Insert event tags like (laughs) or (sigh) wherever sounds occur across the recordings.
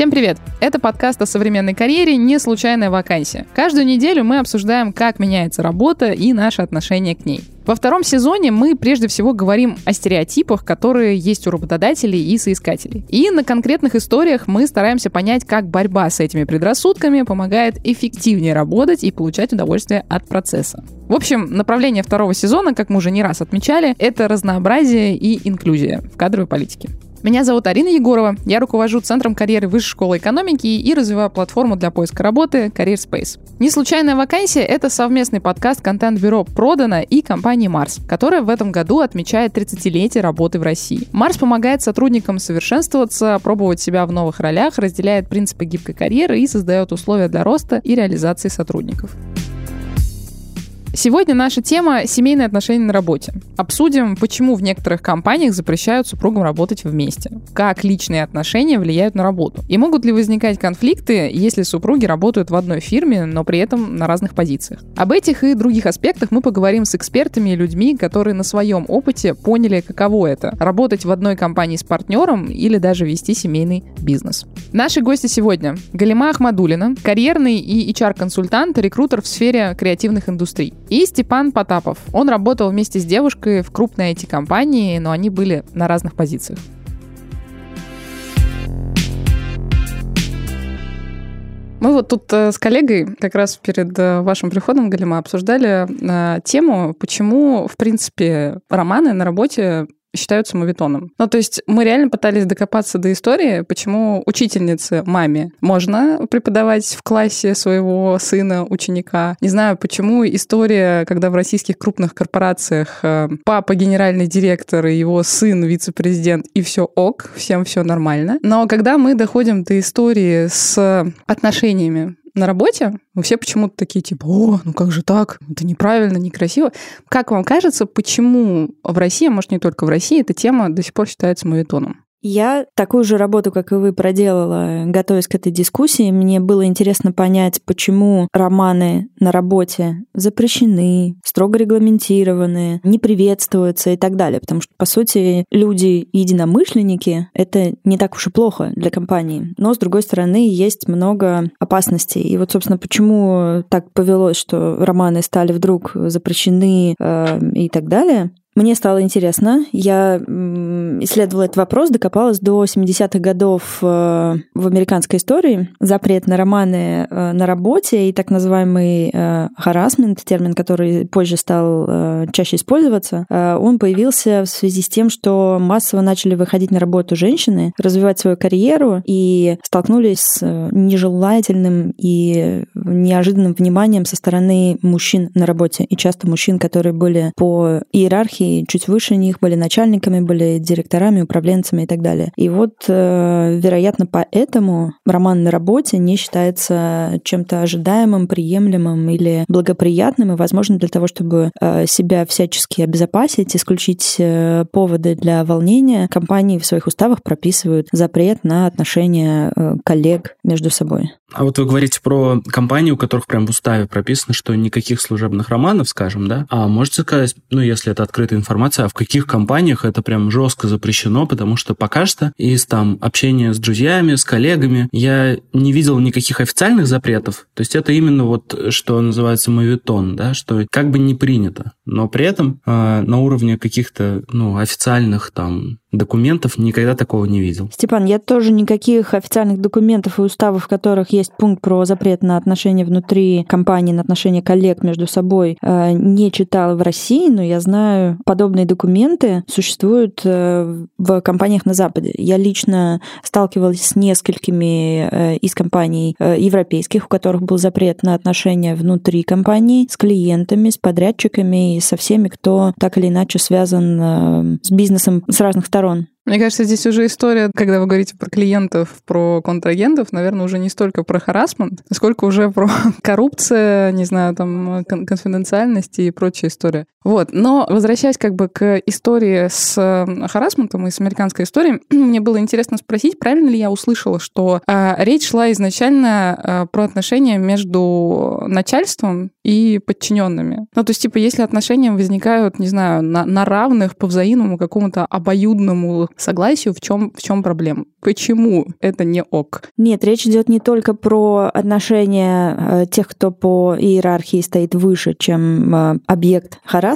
Всем привет! Это подкаст о современной карьере «Не случайная вакансия». Каждую неделю мы обсуждаем, как меняется работа и наше отношение к ней. Во втором сезоне мы прежде всего говорим о стереотипах, которые есть у работодателей и соискателей. И на конкретных историях мы стараемся понять, как борьба с этими предрассудками помогает эффективнее работать и получать удовольствие от процесса. В общем, направление второго сезона, как мы уже не раз отмечали, это разнообразие и инклюзия в кадровой политике. Меня зовут Арина Егорова. Я руковожу Центром карьеры Высшей школы экономики и развиваю платформу для поиска работы Career Space. Не случайная вакансия — это совместный подкаст контент-бюро «Продано» и компании «Марс», которая в этом году отмечает 30-летие работы в России. «Марс» помогает сотрудникам совершенствоваться, пробовать себя в новых ролях, разделяет принципы гибкой карьеры и создает условия для роста и реализации сотрудников. Сегодня наша тема — семейные отношения на работе. Обсудим, почему в некоторых компаниях запрещают супругам работать вместе, как личные отношения влияют на работу, и могут ли возникать конфликты, если супруги работают в одной фирме, но при этом на разных позициях. Об этих и других аспектах мы поговорим с экспертами и людьми, которые на своем опыте поняли, каково это — работать в одной компании с партнером или даже вести семейный бизнес. Наши гости сегодня — Галима Ахмадулина, карьерный и HR-консультант, рекрутер в сфере креативных индустрий. И Степан Потапов. Он работал вместе с девушкой в крупной IT-компании, но они были на разных позициях. Мы вот тут э, с коллегой как раз перед э, вашим приходом, Галима, обсуждали э, тему, почему, в принципе, романы на работе считаются мовитоном. Ну, то есть мы реально пытались докопаться до истории, почему учительнице, маме, можно преподавать в классе своего сына, ученика. Не знаю, почему история, когда в российских крупных корпорациях э, папа генеральный директор и его сын вице-президент, и все ок, всем все нормально. Но когда мы доходим до истории с отношениями на работе, мы все почему-то такие, типа, о, ну как же так? Это неправильно, некрасиво. Как вам кажется, почему в России, а может не только в России, эта тема до сих пор считается мовитоном? Я такую же работу, как и вы, проделала, готовясь к этой дискуссии. Мне было интересно понять, почему романы на работе запрещены, строго регламентированы, не приветствуются и так далее. Потому что, по сути, люди-единомышленники — это не так уж и плохо для компании. Но, с другой стороны, есть много опасностей. И вот, собственно, почему так повелось, что романы стали вдруг запрещены э, и так далее, мне стало интересно. Я исследовала этот вопрос, докопалась до 70-х годов э, в американской истории. Запрет на романы э, на работе и так называемый харасмент, э, термин, который позже стал чаще использоваться, он появился в связи с тем, что массово начали выходить на работу женщины, развивать свою карьеру и столкнулись с нежелательным и неожиданным вниманием со стороны мужчин на работе. И часто мужчин, которые были по иерархии чуть выше них были начальниками, были директорами, управленцами и так далее. И вот, э, вероятно, поэтому роман на работе не считается чем-то ожидаемым, приемлемым или благоприятным, и, возможно, для того, чтобы э, себя всячески обезопасить, исключить э, поводы для волнения, компании в своих уставах прописывают запрет на отношения коллег между собой. А вот вы говорите про компании, у которых прям в уставе прописано, что никаких служебных романов, скажем, да? А можете сказать, ну, если это открытая информация, а в каких компаниях это прям жестко запрещено, потому что пока что из там общения с друзьями, с коллегами я не видел никаких официальных запретов. То есть это именно вот, что называется мавитон, да, что как бы не принято. Но при этом э, на уровне каких-то, ну, официальных там документов никогда такого не видел. Степан, я тоже никаких официальных документов и уставов, в которых есть пункт про запрет на отношения внутри компании, на отношения коллег между собой, э, не читала в России, но я знаю, подобные документы существуют э, в компаниях на Западе. Я лично сталкивалась с несколькими э, из компаний европейских, у которых был запрет на отношения внутри компании с клиентами, с подрядчиками и со всеми, кто так или иначе связан с бизнесом с разных сторон сторон. Мне кажется, здесь уже история, когда вы говорите про клиентов, про контрагентов, наверное, уже не столько про харасмент, сколько уже про (laughs) коррупция, не знаю, там, конфиденциальность и прочая история. Вот, но возвращаясь как бы к истории с харасментом и с американской историей, (clears throat) мне было интересно спросить, правильно ли я услышала, что э, речь шла изначально э, про отношения между начальством и подчиненными. Ну, то есть, типа, если отношения возникают, не знаю, на, на равных по взаимному какому-то обоюдному согласию, в чем, в чем проблема? Почему это не ок? Нет, речь идет не только про отношения э, тех, кто по иерархии стоит выше, чем э, объект харасмента,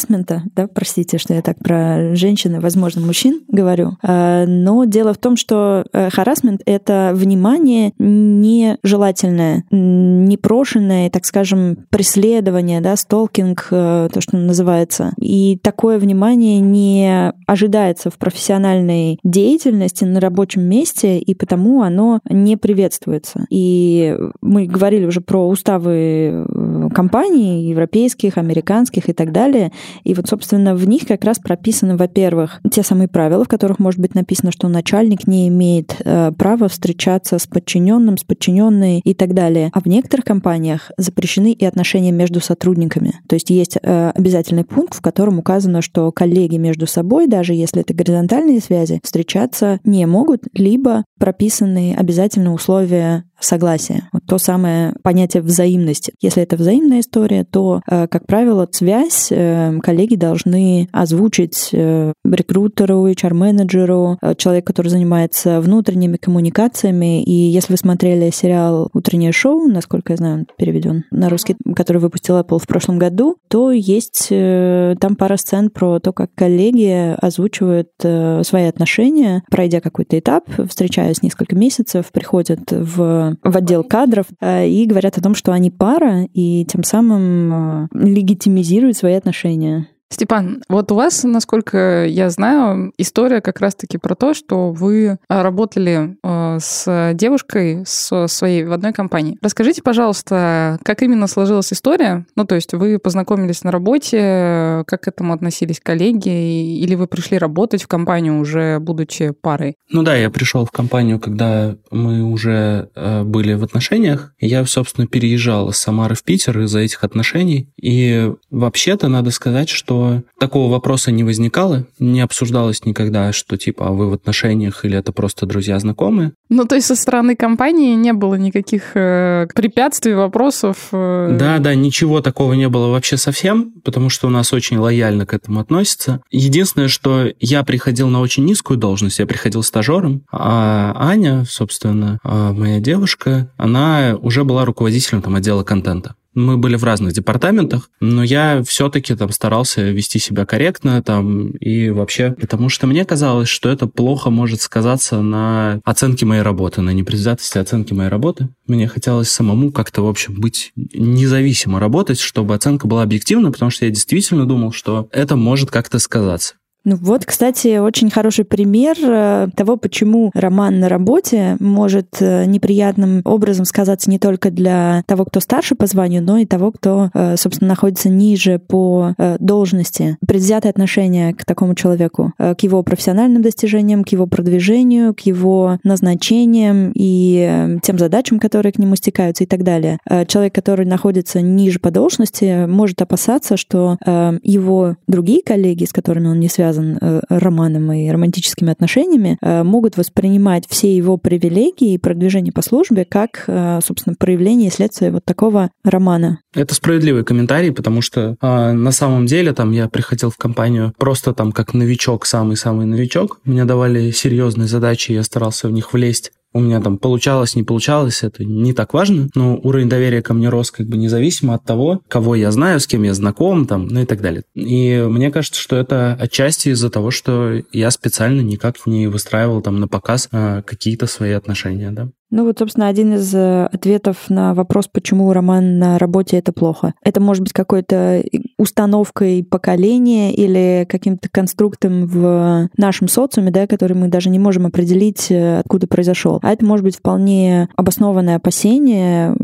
да, простите, что я так про женщин и, возможно, мужчин говорю, э, но дело в том, что э, харасмент — это внимание нежелательное, непрошенное, так скажем, преследование, да, столкинг, э, то, что называется. И такое внимание не ожидается в профессиональной деятельности на рабочем месте, и потому оно не приветствуется. И мы говорили уже про уставы компаний, европейских, американских и так далее. И вот, собственно, в них как раз прописаны, во-первых, те самые правила, в которых может быть написано, что начальник не имеет э, права встречаться с подчиненным, с подчиненной и так далее. А в некоторых компаниях запрещены и отношения между сотрудниками. То есть есть э, обязательный пункт, в котором указано, что коллеги между собой, даже если это горизонтальные связи, встречаться не могут, либо прописаны обязательные условия согласия. Вот то самое понятие взаимности. Если это взаимная история, то, э, как правило, связь э, коллеги должны озвучить э, рекрутеру, HR-менеджеру, человек, который занимается внутренними коммуникациями. И если вы смотрели сериал «Утреннее шоу», насколько я знаю, он переведен на русский, который выпустил Apple в прошлом году, то есть там пара сцен про то, как коллеги озвучивают свои отношения, пройдя какой-то этап, встречаясь несколько месяцев, приходят в в отдел кадров э, и говорят о том, что они пара, и тем самым э, легитимизируют свои отношения. Степан, вот у вас, насколько я знаю, история как раз-таки про то, что вы а, работали э, с девушкой с своей в одной компании. Расскажите, пожалуйста, как именно сложилась история? Ну, то есть вы познакомились на работе, как к этому относились коллеги, или вы пришли работать в компанию уже будучи парой? Ну да, я пришел в компанию, когда мы уже э, были в отношениях. Я, собственно, переезжал из Самары в Питер из-за этих отношений. И вообще-то надо сказать, что такого вопроса не возникало, не обсуждалось никогда, что типа, а вы в отношениях или это просто друзья-знакомые. Ну, то есть со стороны компании не было никаких э, препятствий, вопросов? Э... Да, да, ничего такого не было вообще совсем, потому что у нас очень лояльно к этому относятся. Единственное, что я приходил на очень низкую должность, я приходил стажером, а Аня, собственно, а моя девушка, она уже была руководителем там отдела контента. Мы были в разных департаментах, но я все-таки там старался вести себя корректно там и вообще, потому что мне казалось, что это плохо может сказаться на оценке моей работы, на непредвзятости оценки моей работы. Мне хотелось самому как-то, в общем, быть независимо работать, чтобы оценка была объективна, потому что я действительно думал, что это может как-то сказаться. Ну вот, кстати, очень хороший пример э, того, почему роман на работе может э, неприятным образом сказаться не только для того, кто старше по званию, но и того, кто, э, собственно, находится ниже по должности. Предвзятое отношение к такому человеку, к его профессиональным достижениям, к его продвижению, к его назначениям и тем задачам, которые к нему стекаются и так далее. Человек, который находится ниже по должности, может опасаться, что его другие коллеги, с которыми он не связан, связан э, романом и романтическими отношениями, э, могут воспринимать все его привилегии и продвижение по службе как, э, собственно, проявление и следствие вот такого романа. Это справедливый комментарий, потому что э, на самом деле там я приходил в компанию просто там как новичок, самый-самый новичок. Мне давали серьезные задачи, я старался в них влезть у меня там получалось, не получалось, это не так важно, но уровень доверия ко мне рос как бы независимо от того, кого я знаю, с кем я знаком, там, ну и так далее. И мне кажется, что это отчасти из-за того, что я специально никак не выстраивал там на показ а, какие-то свои отношения, да. Ну вот, собственно, один из э, ответов на вопрос, почему роман на работе это плохо. Это может быть какой-то установкой поколения или каким-то конструктом в нашем социуме, да, который мы даже не можем определить, э, откуда произошел. А это может быть вполне обоснованное опасение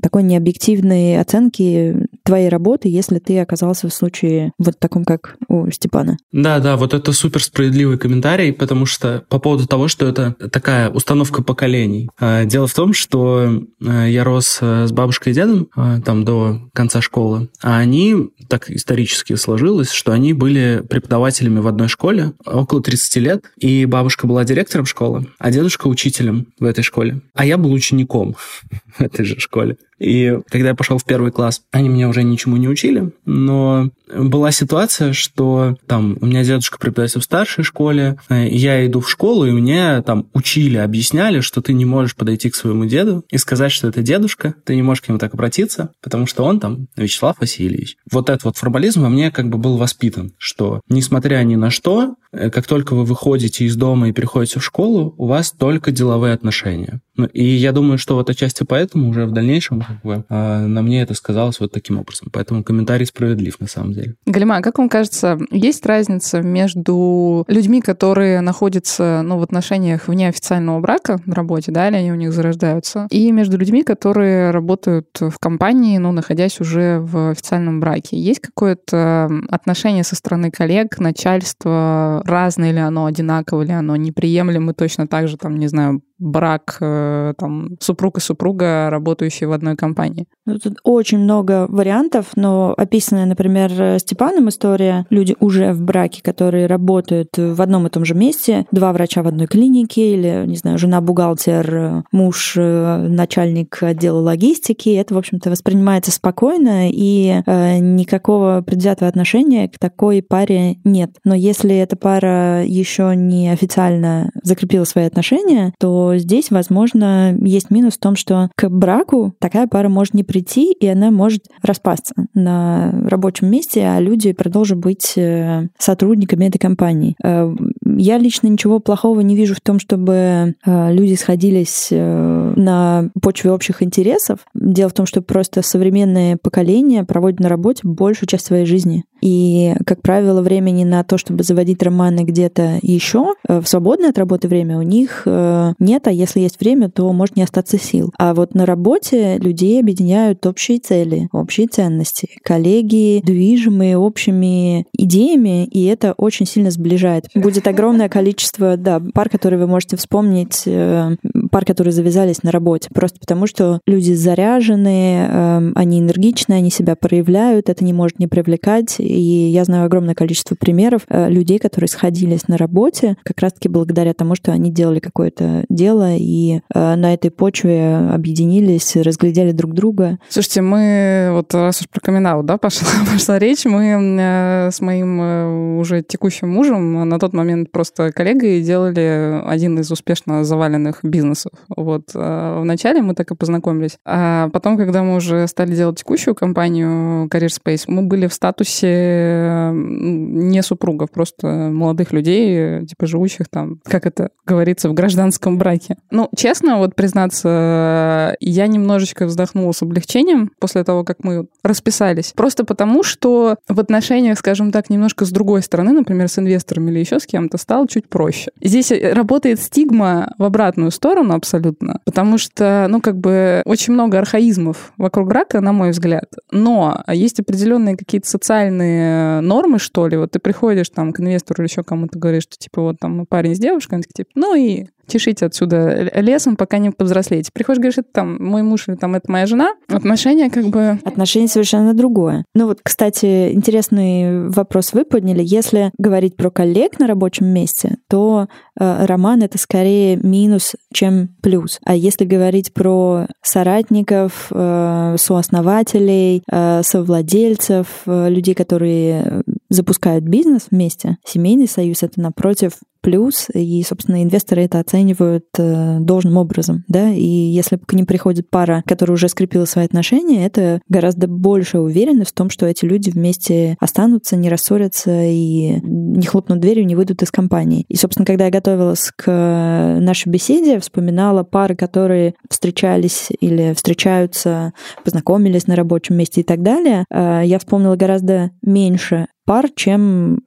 такой необъективной оценки твоей работы, если ты оказался в случае вот таком, как у Степана. Да, да, вот это супер справедливый комментарий, потому что по поводу того, что это такая установка поколений. А, дело в том, что а, я рос а, с бабушкой и дедом там до конца школы, а они, так исторически сложилось, что они были преподавателями в одной школе около 30 лет, и бабушка была директором школы, а дедушка учителем в этой школе. А я был учеником (laughs) в этой же школе. И когда я пошел в первый класс, они меня уже ничему не учили, но была ситуация, что там у меня дедушка преподаватель в старшей школе, э, я иду в школу, и мне там учили, объясняли, что ты не можешь подойти к своему деду и сказать, что это дедушка, ты не можешь к нему так обратиться, потому что он там Вячеслав Васильевич. Вот этот вот формализм во мне как бы был воспитан, что несмотря ни на что, э, как только вы выходите из дома и переходите в школу, у вас только деловые отношения. Ну, и я думаю, что вот отчасти поэтому уже в дальнейшем как бы, а, на мне это сказалось вот таким образом. Поэтому комментарий справедлив на самом деле. Галима, а как вам кажется, есть разница между людьми, которые находятся ну, в отношениях вне официального брака на работе, да, или они у них зарождаются, и между людьми, которые работают в компании, ну, находясь уже в официальном браке? Есть какое-то отношение со стороны коллег, начальства, разное ли оно, одинаково ли оно, неприемлемо точно так же, там, не знаю, брак э, там, супруг и супруга, работающие в одной компании? Ну, тут очень много вариантов, но описанная, например, Степаном история, люди уже в браке, которые работают в одном и том же месте, два врача в одной клинике или, не знаю, жена-бухгалтер, муж начальник отдела логистики, это, в общем-то, воспринимается спокойно, и э, никакого предвзятого отношения к такой паре нет. Но если эта пара еще не официально закрепила свои отношения, то здесь, возможно, есть минус в том, что к браку такая пара может не прийти, и она может распасться на рабочем месте, а люди продолжат быть э, сотрудниками этой компании. Э, я лично ничего плохого не вижу в том, чтобы э, люди сходились на почве общих интересов. Дело в том, что просто современное поколение проводит на работе большую часть своей жизни. И, как правило, времени на то, чтобы заводить романы где-то еще в свободное от работы время у них нет, а если есть время, то может не остаться сил. А вот на работе людей объединяют общие цели, общие ценности. Коллеги движимые общими идеями, и это очень сильно сближает. Будет огромное количество, да, пар, которые вы можете вспомнить, э, пар, которые завязались на работе, просто потому что люди заряжены, эм, они энергичны, они себя проявляют, это не может не привлекать. И я знаю огромное количество примеров э, людей, которые сходились на работе как раз-таки благодаря тому, что они делали какое-то дело и э, на этой почве объединились, разглядели друг друга. Слушайте, мы вот раз уж про камин да, пошла, (laughs) пошла речь, мы э, с моим уже текущим мужем на тот момент просто коллегой делали один из успешно заваленных бизнесов. Вот вначале мы так и познакомились. А потом, когда мы уже стали делать текущую компанию Career Space, мы были в статусе не супругов, просто молодых людей, типа живущих там, как это говорится, в гражданском браке. Ну, честно, вот признаться, я немножечко вздохнула с облегчением после того, как мы расписались. Просто потому, что в отношениях, скажем так, немножко с другой стороны, например, с инвестором или еще с кем-то, стало чуть проще. Здесь работает стигма в обратную сторону абсолютно, потому что, ну, как бы очень много архаизмов вокруг брака, на мой взгляд. Но есть определенные какие-то социальные нормы, что ли. Вот ты приходишь там к инвестору или еще кому-то говоришь, что типа вот там парень с девушкой, он такие, типа, ну и чешите отсюда лесом, пока не повзрослеете. Приходишь, говоришь, это там мой муж или там это моя жена. Отношения как бы... Отношения совершенно другое. Ну вот, кстати, интересный вопрос вы подняли. Если говорить про коллег на рабочем месте, то э, роман — это скорее минус, чем плюс. А если говорить про соратников, э, сооснователей, э, совладельцев, э, людей, которые запускают бизнес вместе, семейный союз — это, напротив, плюс, и, собственно, инвесторы это оценивают э, должным образом, да, и если к ним приходит пара, которая уже скрепила свои отношения, это гораздо большая уверенность в том, что эти люди вместе останутся, не рассорятся и не хлопнут дверью, не выйдут из компании. И, собственно, когда я готовилась к нашей беседе, вспоминала пары, которые встречались или встречаются, познакомились на рабочем месте и так далее, э, я вспомнила гораздо меньше пар, чем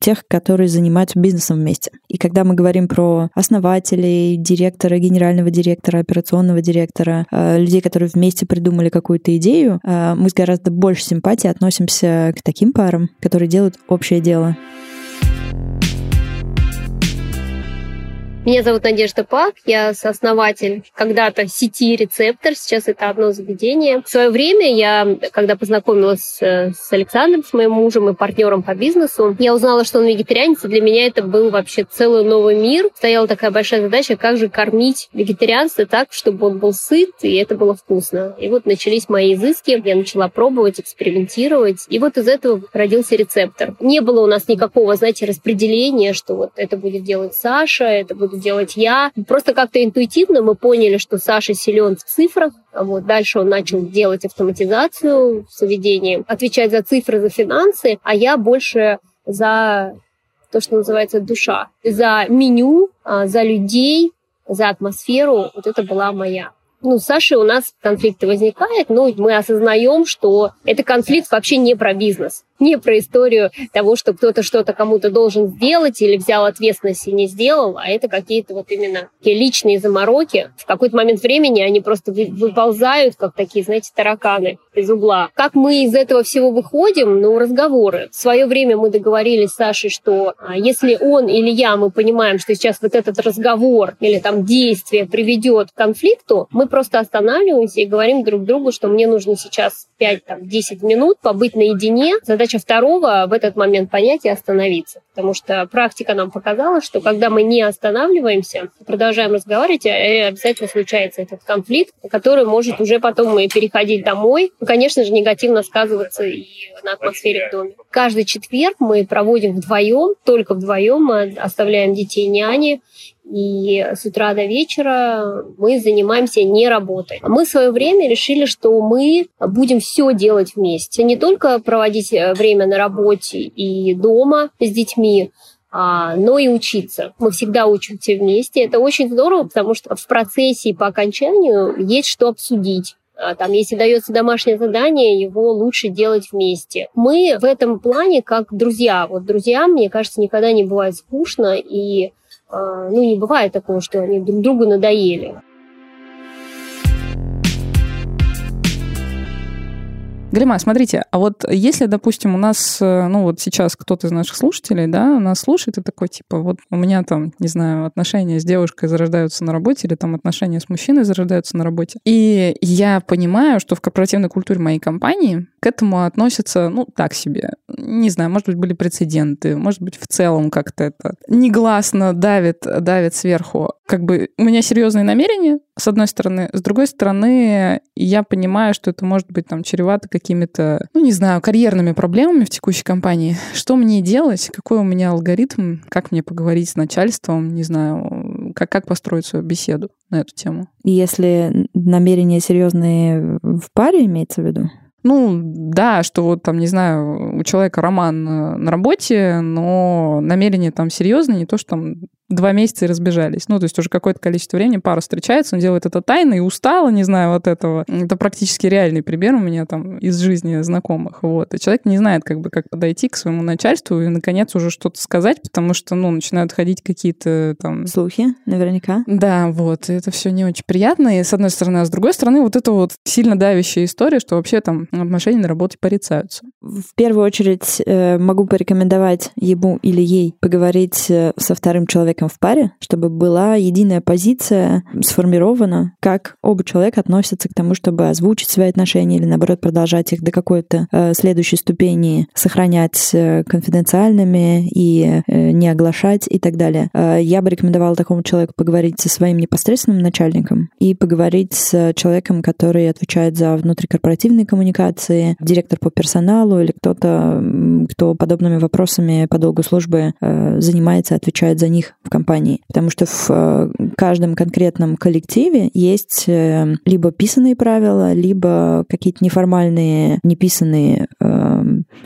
тех, которые занимаются бизнесом вместе. И когда мы говорим про основателей, директора, генерального директора, операционного директора, э, людей, которые вместе придумали какую-то идею, э, мы с гораздо больше симпатии относимся к таким парам, которые делают общее дело. Меня зовут Надежда Пак, я сооснователь когда-то сети «Рецептор», сейчас это одно заведение. В свое время я, когда познакомилась с Александром, с моим мужем и партнером по бизнесу, я узнала, что он вегетарианец, и для меня это был вообще целый новый мир. Стояла такая большая задача, как же кормить вегетарианца так, чтобы он был сыт, и это было вкусно. И вот начались мои изыски, я начала пробовать, экспериментировать, и вот из этого родился «Рецептор». Не было у нас никакого, знаете, распределения, что вот это будет делать Саша, это будет делать я. Просто как-то интуитивно мы поняли, что Саша силен в цифрах. Вот дальше он начал делать автоматизацию в заведении, отвечать за цифры, за финансы, а я больше за то, что называется душа, за меню, а, за людей, за атмосферу. Вот это была моя ну, с Сашей у нас конфликты возникают, но мы осознаем, что это конфликт вообще не про бизнес не про историю того, что кто-то что-то кому-то должен сделать или взял ответственность и не сделал, а это какие-то вот именно такие личные замороки. В какой-то момент времени они просто выползают, как такие, знаете, тараканы из угла. Как мы из этого всего выходим? Ну, разговоры. В свое время мы договорились с Сашей, что а, если он или я, мы понимаем, что сейчас вот этот разговор или там действие приведет к конфликту, мы просто останавливаемся и говорим друг другу, что мне нужно сейчас 5-10 минут побыть наедине. Задача второго в этот момент понять и остановиться. Потому что практика нам показала, что когда мы не останавливаемся, продолжаем разговаривать, э, обязательно случается этот конфликт, который может уже потом и переходить домой. И, конечно же, негативно сказываться и на атмосфере в доме. Каждый четверг мы проводим вдвоем, только вдвоем, мы оставляем детей няни, и с утра до вечера мы занимаемся не работой. Мы в свое время решили, что мы будем все делать вместе. Не только проводить э, время на работе и дома с детьми, а, но и учиться. Мы всегда учимся вместе. Это очень здорово, потому что в процессе и по окончанию есть что обсудить. А, там, если дается домашнее задание, его лучше делать вместе. Мы в этом плане как друзья. Вот друзья, мне кажется, никогда не бывает скучно, и а, ну, не бывает такого, что они друг другу надоели. Галима, смотрите, а вот если, допустим, у нас, э, ну вот сейчас кто-то из наших слушателей, да, нас слушает и такой, типа, вот у меня там, не знаю, отношения с девушкой зарождаются на работе или там отношения с мужчиной зарождаются на работе. И я понимаю, что в корпоративной культуре моей компании к этому относятся, ну, так себе. Не знаю, может быть, были прецеденты, может быть, в целом как-то это негласно давит, давит сверху. Как бы у меня серьезные намерения, с одной стороны. С другой стороны, я понимаю, что это может быть там чревато какими-то, ну, не знаю, карьерными проблемами в текущей компании. Что мне делать? Какой у меня алгоритм? Как мне поговорить с начальством? Не знаю, как, как построить свою беседу на эту тему? Если намерения серьезные в паре имеется в виду? Ну, да, что вот там, не знаю, у человека роман на работе, но намерение там серьезное, не то, что там два месяца и разбежались. Ну, то есть уже какое-то количество времени пара встречается, он делает это тайно и устала, не знаю, от этого. Это практически реальный пример у меня там из жизни знакомых. Вот. И человек не знает, как бы, как подойти к своему начальству и, наконец, уже что-то сказать, потому что, ну, начинают ходить какие-то там... Слухи, наверняка. Да, вот. И это все не очень приятно. И с одной стороны, а с другой стороны, вот это вот сильно давящая история, что вообще там отношения на работе порицаются. В первую очередь э, могу порекомендовать ему или ей поговорить э, со вторым человеком в паре, чтобы была единая позиция сформирована, как оба человека относятся к тому, чтобы озвучить свои отношения или, наоборот, продолжать их до какой-то э, следующей ступени, сохранять конфиденциальными и не оглашать и так далее. Я бы рекомендовала такому человеку поговорить со своим непосредственным начальником и поговорить с человеком, который отвечает за внутрикорпоративные коммуникации, директор по персоналу или кто-то, кто подобными вопросами по долгу службы э, занимается, отвечает за них в компании, потому что в э, каждом конкретном коллективе есть э, либо писанные правила, либо какие-то неформальные, неписанные э,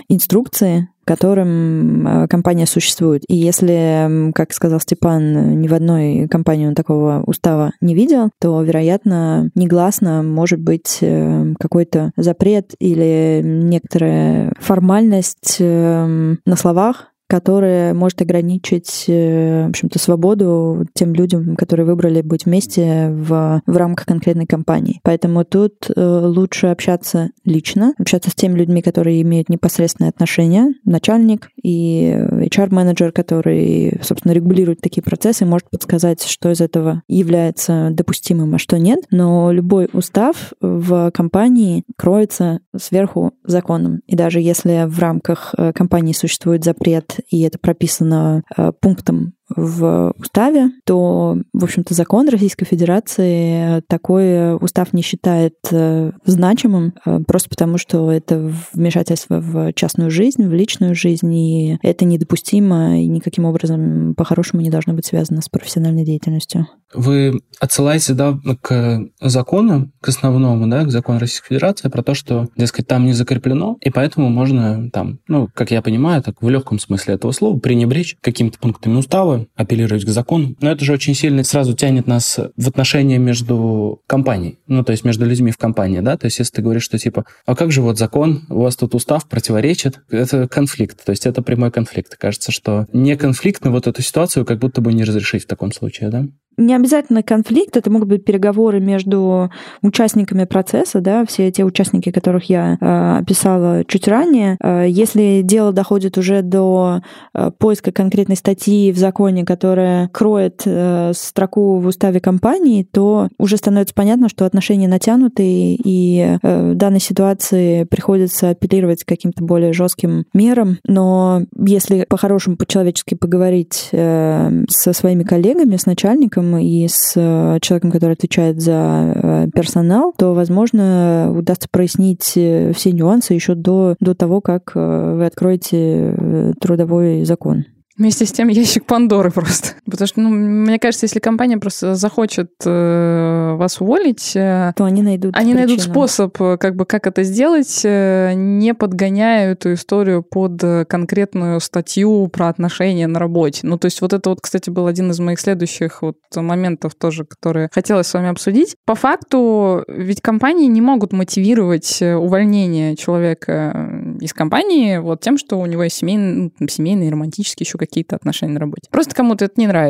инструкции, которым э, компания существует. И если, как сказал Степан, ни в одной компании он такого устава не видел, то, вероятно, негласно может быть э, какой-то запрет или некоторая формальность э, на словах, которое может ограничить, э, в общем-то, свободу тем людям, которые выбрали быть вместе в, в рамках конкретной компании. Поэтому тут э, лучше общаться лично, общаться с теми людьми, которые имеют непосредственное отношение, начальник и HR-менеджер, который, собственно, регулирует такие процессы, может подсказать, что из этого является допустимым, а что нет. Но любой устав в компании кроется сверху законом. И даже если в рамках э, компании существует запрет и это прописано э, пунктом в уставе, то, в общем-то, закон Российской Федерации такой устав не считает э, значимым, э, просто потому что это вмешательство в частную жизнь, в личную жизнь, и это недопустимо, и никаким образом по-хорошему не должно быть связано с профессиональной деятельностью. Вы отсылаете, да, к закону, к основному, да, к закону Российской Федерации про то, что, дескать, там не закреплено, и поэтому можно там, ну, как я понимаю, так в легком смысле этого слова, пренебречь какими-то пунктами устава, апеллировать к закону. Но это же очень сильно сразу тянет нас в отношения между компанией, ну, то есть между людьми в компании, да, то есть если ты говоришь, что типа, а как же вот закон, у вас тут устав противоречит, это конфликт, то есть это прямой конфликт. Кажется, что не конфликт, но вот эту ситуацию как будто бы не разрешить в таком случае, да? Не обязательно конфликт, это могут быть переговоры между участниками процесса, да, все те участники, которых я э, описала чуть ранее. Э, если дело доходит уже до э, поиска конкретной статьи в законе, которая кроет э, строку в уставе компании, то уже становится понятно, что отношения натянутые, и э, в данной ситуации приходится апеллировать к каким-то более жестким мерам. Но если по-хорошему, по-человечески поговорить э, со своими коллегами, с начальником, человеком и с э, человеком, который отвечает за э, персонал, то, возможно, удастся прояснить э, все нюансы еще до, до того, как вы откроете трудовой закон. Вместе с тем ящик Пандоры просто. Потому что, ну, мне кажется, если компания просто захочет э, вас уволить, э, то они найдут они причину. найдут способ, э, как бы, как это сделать, э, не подгоняя эту историю под конкретную статью про отношения на работе. Ну, то есть вот это вот, кстати, был один из моих следующих вот моментов тоже, которые хотелось с вами обсудить. По факту, ведь компании не могут мотивировать увольнение человека из компании вот тем, что у него есть семейный, ну, семейный романтический еще какие-то отношения на работе. Просто кому-то это не нравится,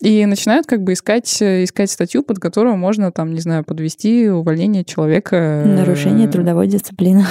и начинают как бы искать, искать статью, под которую можно там, не знаю, подвести увольнение человека. Нарушение трудовой дисциплины.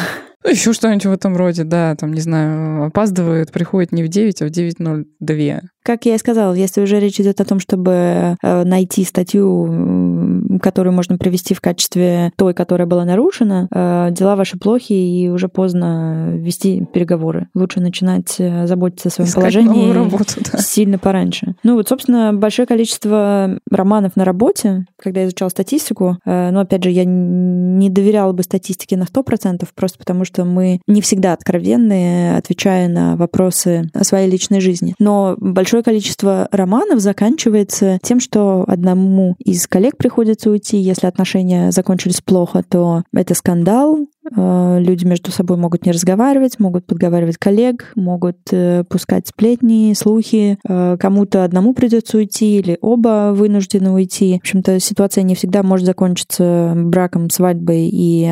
Ну, еще что-нибудь в этом роде, да, там, не знаю, опаздывает, приходит не в 9, а в 9.02. Как я и сказала, если уже речь идет о том, чтобы э, найти статью, которую можно привести в качестве той, которая была нарушена, э, дела ваши плохи, и уже поздно вести переговоры. Лучше начинать э, заботиться о своем Искать положении работу, да. сильно пораньше. Ну вот, собственно, большое количество романов на работе, когда я изучала статистику, но, опять же, я не доверяла бы статистике на 100%, просто потому что мы не всегда откровенны, отвечая на вопросы о своей личной жизни. Но большое количество романов заканчивается тем, что одному из коллег приходится уйти. Если отношения закончились плохо, то это скандал, Э, люди между собой могут не разговаривать, могут подговаривать коллег, могут э, пускать сплетни, слухи. Э, кому-то одному придется уйти или оба вынуждены уйти. В общем-то, ситуация не всегда может закончиться браком, свадьбой и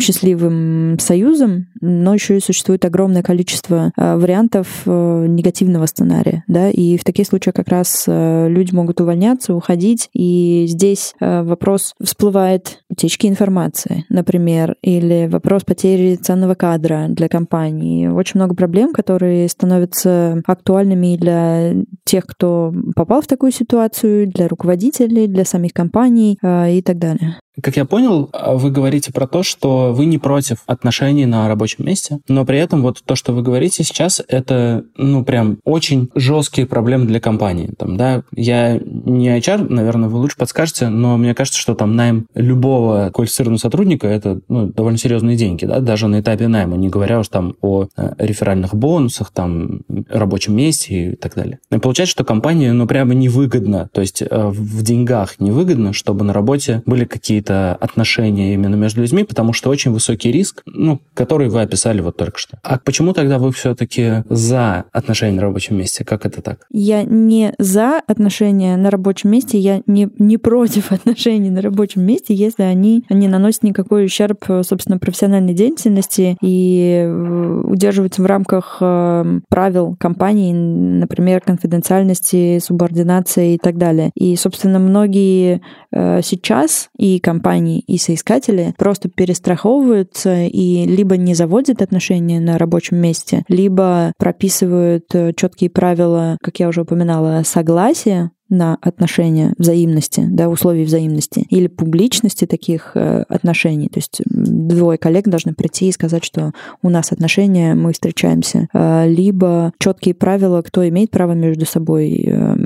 счастливым союзом, но еще и существует огромное количество вариантов негативного сценария. Да? И в таких случаях как раз люди могут увольняться, уходить. И здесь вопрос всплывает утечки информации, например, или вопрос потери ценного кадра для компании. Очень много проблем, которые становятся актуальными для тех, кто попал в такую ситуацию, для руководителей, для самих компаний э, и так далее. Как я понял, вы говорите про то, что вы не против отношений на рабочем месте, но при этом вот то, что вы говорите сейчас, это, ну, прям очень жесткие проблемы для компании. Там, да, я не HR, наверное, вы лучше подскажете, но мне кажется, что там найм любого квалифицированного сотрудника это ну, довольно серьезные деньги, да, даже на этапе найма, не говоря уж там о э, реферальных бонусах, там, рабочем месте и так далее. И получается, что компании, ну, прямо невыгодно, то есть э, в деньгах невыгодно, чтобы на работе были какие какие-то отношения именно между людьми, потому что очень высокий риск, ну, который вы описали вот только что. А почему тогда вы все-таки за отношения на рабочем месте? Как это так? Я не за отношения на рабочем месте, я не, не против (laughs) отношений на рабочем месте, если они не наносят никакой ущерб, собственно, профессиональной деятельности и э, удерживаются в рамках э, правил компании, например, конфиденциальности, субординации и так далее. И, собственно, многие э, сейчас и компании, и соискатели просто перестраховываются и либо не заводят отношения на рабочем месте, либо прописывают четкие правила, как я уже упоминала, согласия на отношения взаимности, да, условий взаимности или публичности таких э, отношений. То есть двое коллег должны прийти и сказать, что у нас отношения, мы встречаемся. Э, либо четкие правила, кто имеет право между собой э,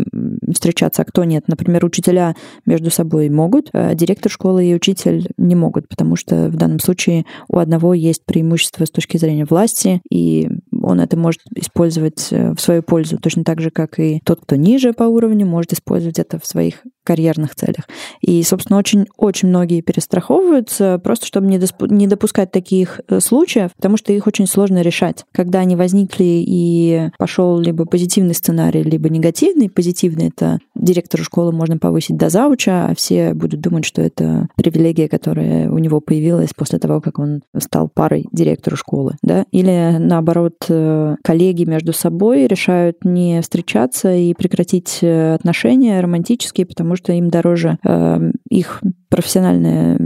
встречаться, а кто нет. Например, учителя между собой могут, а директор школы и учитель не могут, потому что в данном случае у одного есть преимущество с точки зрения власти, и он это может использовать э, в свою пользу, точно так же, как и тот, кто ниже по уровню, может использовать это в своих карьерных целях. И, собственно, очень-очень многие перестраховываются, просто чтобы не, досп- не допускать таких э, случаев, потому что их очень сложно решать. Когда они возникли и пошел либо позитивный сценарий, либо негативный, позитивный — это директору школы можно повысить до зауча, а все будут думать, что это привилегия, которая у него появилась после того, как он стал парой директору школы. Да? Или, наоборот, э, коллеги между собой решают не встречаться и прекратить э, отношения романтические, потому что им дороже э, их профессиональное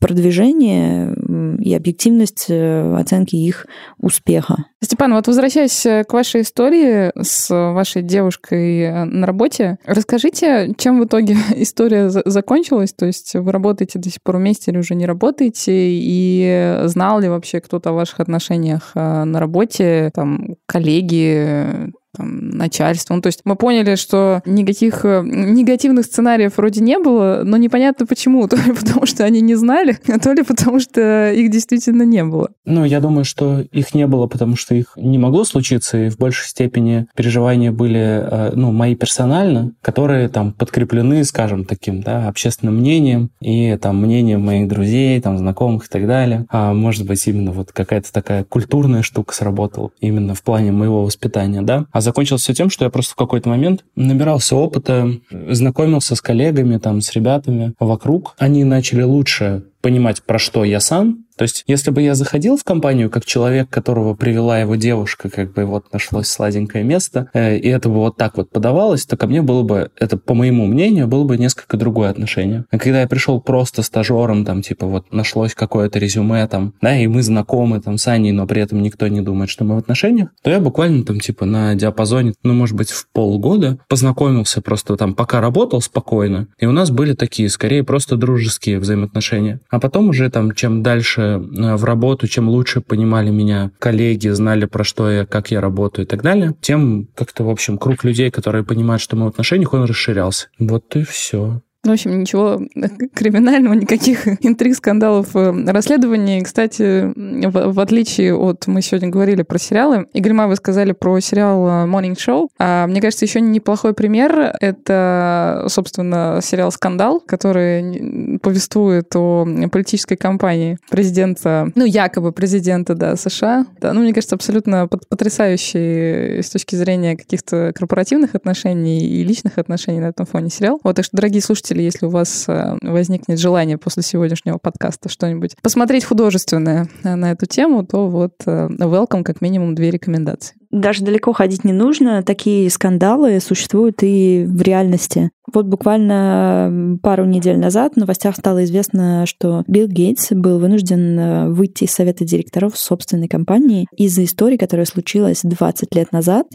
продвижение и объективность э, оценки их успеха. Степан, вот возвращаясь э, к вашей истории с вашей девушкой э, на работе, расскажите, чем в итоге (laughs) история закончилась? То есть вы работаете до сих пор вместе или уже не работаете? И знал ли вообще кто-то о ваших отношениях на работе, там, коллеги, там, начальство. Ну, то есть мы поняли, что никаких э, негативных сценариев вроде не было, но непонятно почему. (laughs) То ли потому, что они не знали, а то ли потому, что их действительно не было. Ну, я думаю, что их не было, потому что их не могло случиться, и в большей степени переживания были, э, ну, мои персонально, которые там подкреплены, скажем, таким, да, общественным мнением и там мнением моих друзей, там, знакомых и так далее. А может быть, именно вот какая-то такая культурная штука сработала именно в плане моего воспитания, да. А закончилось все тем, что я просто в какой-то момент набирался опыта, знакомился с коллегами, там, с ребятами вокруг. Они начали лучше понимать, про что я сам, то есть, если бы я заходил в компанию как человек, которого привела его девушка, как бы вот нашлось сладенькое место, э, и это бы вот так вот подавалось, то ко мне было бы, это по моему мнению, было бы несколько другое отношение. А когда я пришел просто стажером, там, типа, вот нашлось какое-то резюме, там, да, и мы знакомы, там, с Аней, но при этом никто не думает, что мы в отношениях, то я буквально, там, типа, на диапазоне, ну, может быть, в полгода познакомился просто там, пока работал спокойно, и у нас были такие, скорее, просто дружеские взаимоотношения. А потом уже, там, чем дальше Э, в работу, чем лучше понимали меня коллеги, знали, про что я, как я работаю и так далее, тем как-то, в общем, круг людей, которые понимают, что мы в отношениях, он расширялся. Вот и все. В общем, ничего (laughs) криминального, никаких интриг, скандалов, э, расследований. Кстати, в, в отличие от... Мы сегодня говорили про сериалы. Игорь Ма, вы сказали про сериал э, Morning Show. А мне кажется, еще неплохой пример — это, собственно, сериал «Скандал», который повествует о политической кампании президента, ну, якобы президента, да, США. Да, ну, мне кажется, абсолютно потрясающий с точки зрения каких-то корпоративных отношений и личных отношений на этом фоне сериал. Вот, так что, дорогие слушатели, слушатели, если у вас э, возникнет желание после сегодняшнего подкаста что-нибудь посмотреть художественное э, на эту тему, то вот э, welcome как минимум две рекомендации даже далеко ходить не нужно. Такие скандалы существуют и в реальности. Вот буквально пару недель назад в новостях стало известно, что Билл Гейтс был вынужден э, выйти из совета директоров собственной компании из-за истории, которая случилась 20 лет назад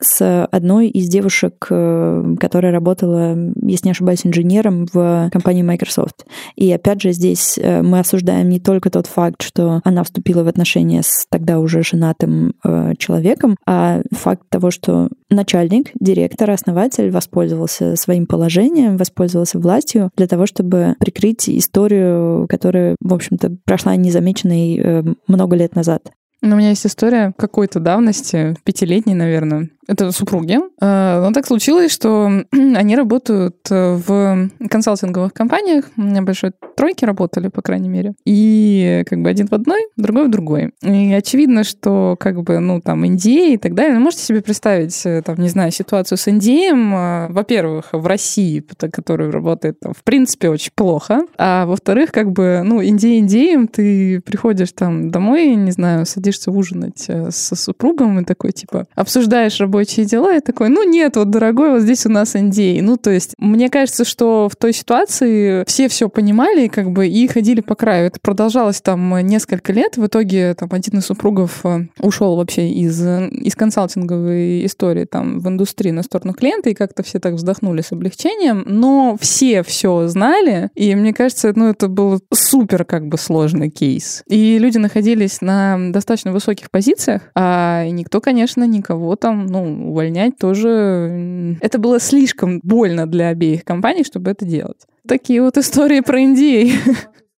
с одной из девушек, э, которая работала, если не ошибаюсь, инженером в компании Microsoft. И опять же здесь э, мы осуждаем не только тот факт, что она вступила в отношения с тогда уже женатым человеком, а факт того, что начальник, директор, основатель воспользовался своим положением, воспользовался властью для того, чтобы прикрыть историю, которая, в общем-то, прошла незамеченной э, много лет назад. Но у меня есть история какой-то давности, пятилетней, наверное. Это супруги. Э, но так случилось, что (clears throat) они работают в консалтинговых компаниях. У меня большой тройки работали, по крайней мере. И как бы один в одной, другой в другой. И очевидно, что как бы, ну, там, Индия и так далее. Вы можете себе представить, там, не знаю, ситуацию с Индием, во-первых, в России, который работает, там, в принципе, очень плохо. А во-вторых, как бы, ну, Индия Индеем, ты приходишь там домой, не знаю, садишься ужинать э, со супругом и такой, типа, обсуждаешь рабочие дела и такой, ну, нет, вот, дорогой, вот здесь у нас Индей. Ну, то есть, мне кажется, что в той ситуации все все понимали, как бы, и ходили по краю. Это продолжалось там несколько лет. В итоге там один из супругов э, ушел вообще из, из консалтинговой истории там в индустрии на сторону клиента, и как-то все так вздохнули с облегчением. Но все все знали, и мне кажется, ну, это был супер как бы сложный кейс. И люди находились на достаточно высоких позициях, а никто, конечно, никого там, ну, увольнять тоже... Это было слишком больно для обеих компаний, чтобы это делать. Такие вот истории про Индии.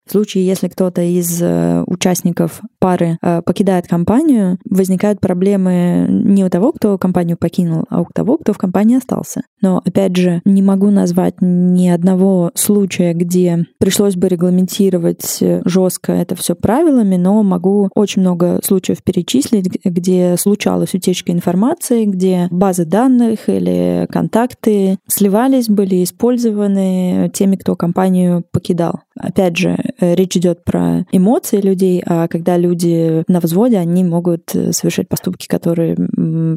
В случае, если кто-то из э, участников пары э, покидает компанию, возникают проблемы не у того, кто компанию покинул, а у того, кто в компании остался. Но, опять же, не могу назвать ни одного случая, где пришлось бы регламентировать э, жестко это все правилами, но могу очень много случаев перечислить, где случалась утечка информации, где базы данных или контакты сливались, были использованы теми, кто компанию покидал. Опять же, Э, речь идет про эмоции людей, а когда люди на взводе, они могут э, совершать поступки, которые,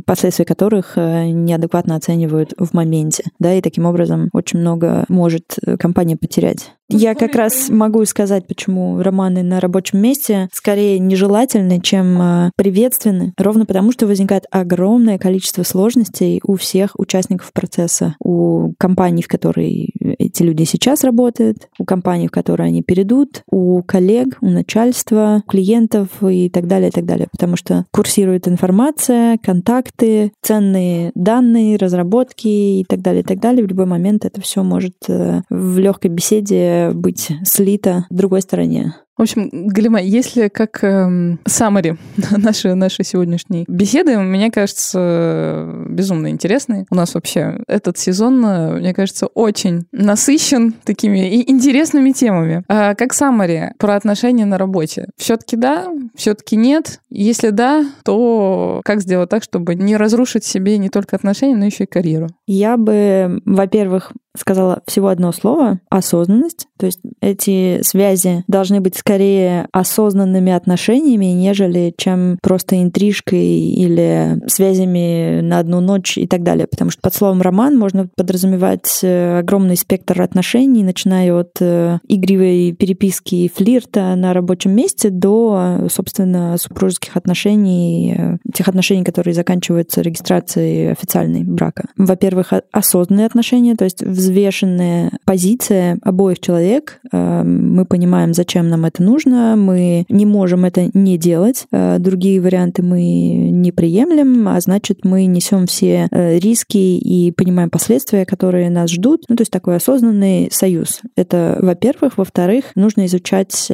последствия которых э, неадекватно оценивают в моменте. Да, и таким образом очень много может компания потерять. Я как раз могу сказать, почему романы на рабочем месте скорее нежелательны, чем приветственны, ровно потому, что возникает огромное количество сложностей у всех участников процесса, у компаний, в которой эти люди сейчас работают, у компаний, в которые они перейдут, у коллег, у начальства, у клиентов и так далее, и так далее. Потому что курсирует информация, контакты, ценные данные, разработки и так далее, и так далее. В любой момент это все может э, в легкой беседе быть слито другой стороне. В общем, Галима, если как эм, summary (laughs) нашей, нашей сегодняшней беседы, мне кажется, безумно интересный. У нас вообще этот сезон, э, мне кажется, очень насыщен такими интересными темами. А как summary про отношения на работе? Все-таки да, все-таки нет. Если да, то как сделать так, чтобы не разрушить себе не только отношения, но еще и карьеру? Я бы, во-первых, сказала всего одно слово — осознанность. То есть эти связи должны быть скорее осознанными отношениями, нежели чем просто интрижкой или связями на одну ночь и так далее. Потому что под словом роман можно подразумевать э, огромный спектр отношений, начиная от э, игривой переписки и флирта на рабочем месте до, собственно, супружеских отношений, э, тех отношений, которые заканчиваются регистрацией официальной брака. Во-первых, осознанные отношения, то есть взвешенная позиция обоих человек. Э, мы понимаем, зачем нам это нужно, мы не можем это не делать, э, другие варианты мы не приемлем, а значит, мы несем все э, риски и понимаем последствия, которые нас ждут. Ну, то есть такой осознанный союз. Это, во-первых. Во-вторых, нужно изучать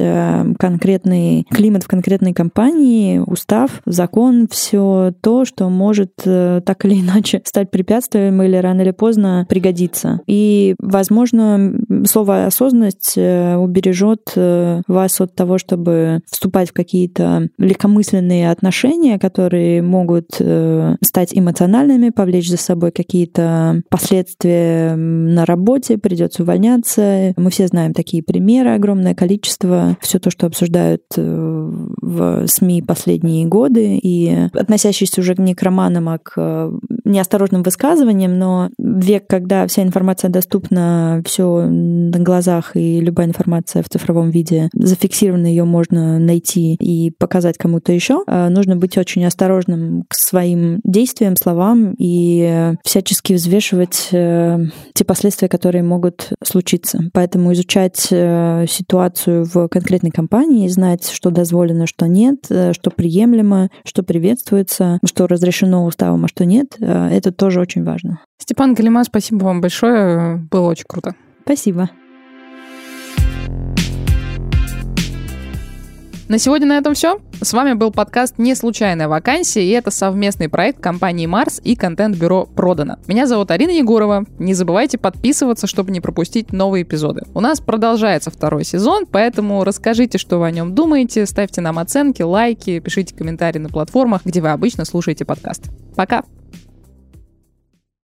конкретный климат в конкретной компании, устав, закон, все то, что может так или иначе (laughs) стать препятствием или рано или поздно пригодиться. И возможно, слово осознанность э, убережет э, вас от того, чтобы вступать в какие-то легкомысленные отношения, которые могут э, стать эмоциональными, повлечь за собой какие-то последствия на работе, придется увольняться. Мы все знаем такие примеры, огромное количество. Все то, что обсуждают в СМИ последние годы, и относящиеся уже не к романам, а к неосторожным высказываниям, но век, когда вся информация доступна все на глазах, и любая информация в цифровом виде зафиксирована, ее можно найти и показать кому-то еще. А, нужно быть очень осторожным к своим действиям, словам и всячески взвешивать э, те последствия, которые могут случиться. Поэтому изучать э, ситуацию в конкретной компании, знать, что дозволено, что нет, э, что приемлемо, что приветствуется, что разрешено уставом, а что нет, это тоже очень важно. Степан Галима, спасибо вам большое. Было очень круто. Спасибо. На сегодня на этом все. С вами был подкаст «Не случайная вакансия», и это совместный проект компании «Марс» и контент-бюро «Продано». Меня зовут Арина Егорова. Не забывайте подписываться, чтобы не пропустить новые эпизоды. У нас продолжается второй сезон, поэтому расскажите, что вы о нем думаете, ставьте нам оценки, лайки, пишите комментарии на платформах, где вы обычно слушаете подкаст. Пока!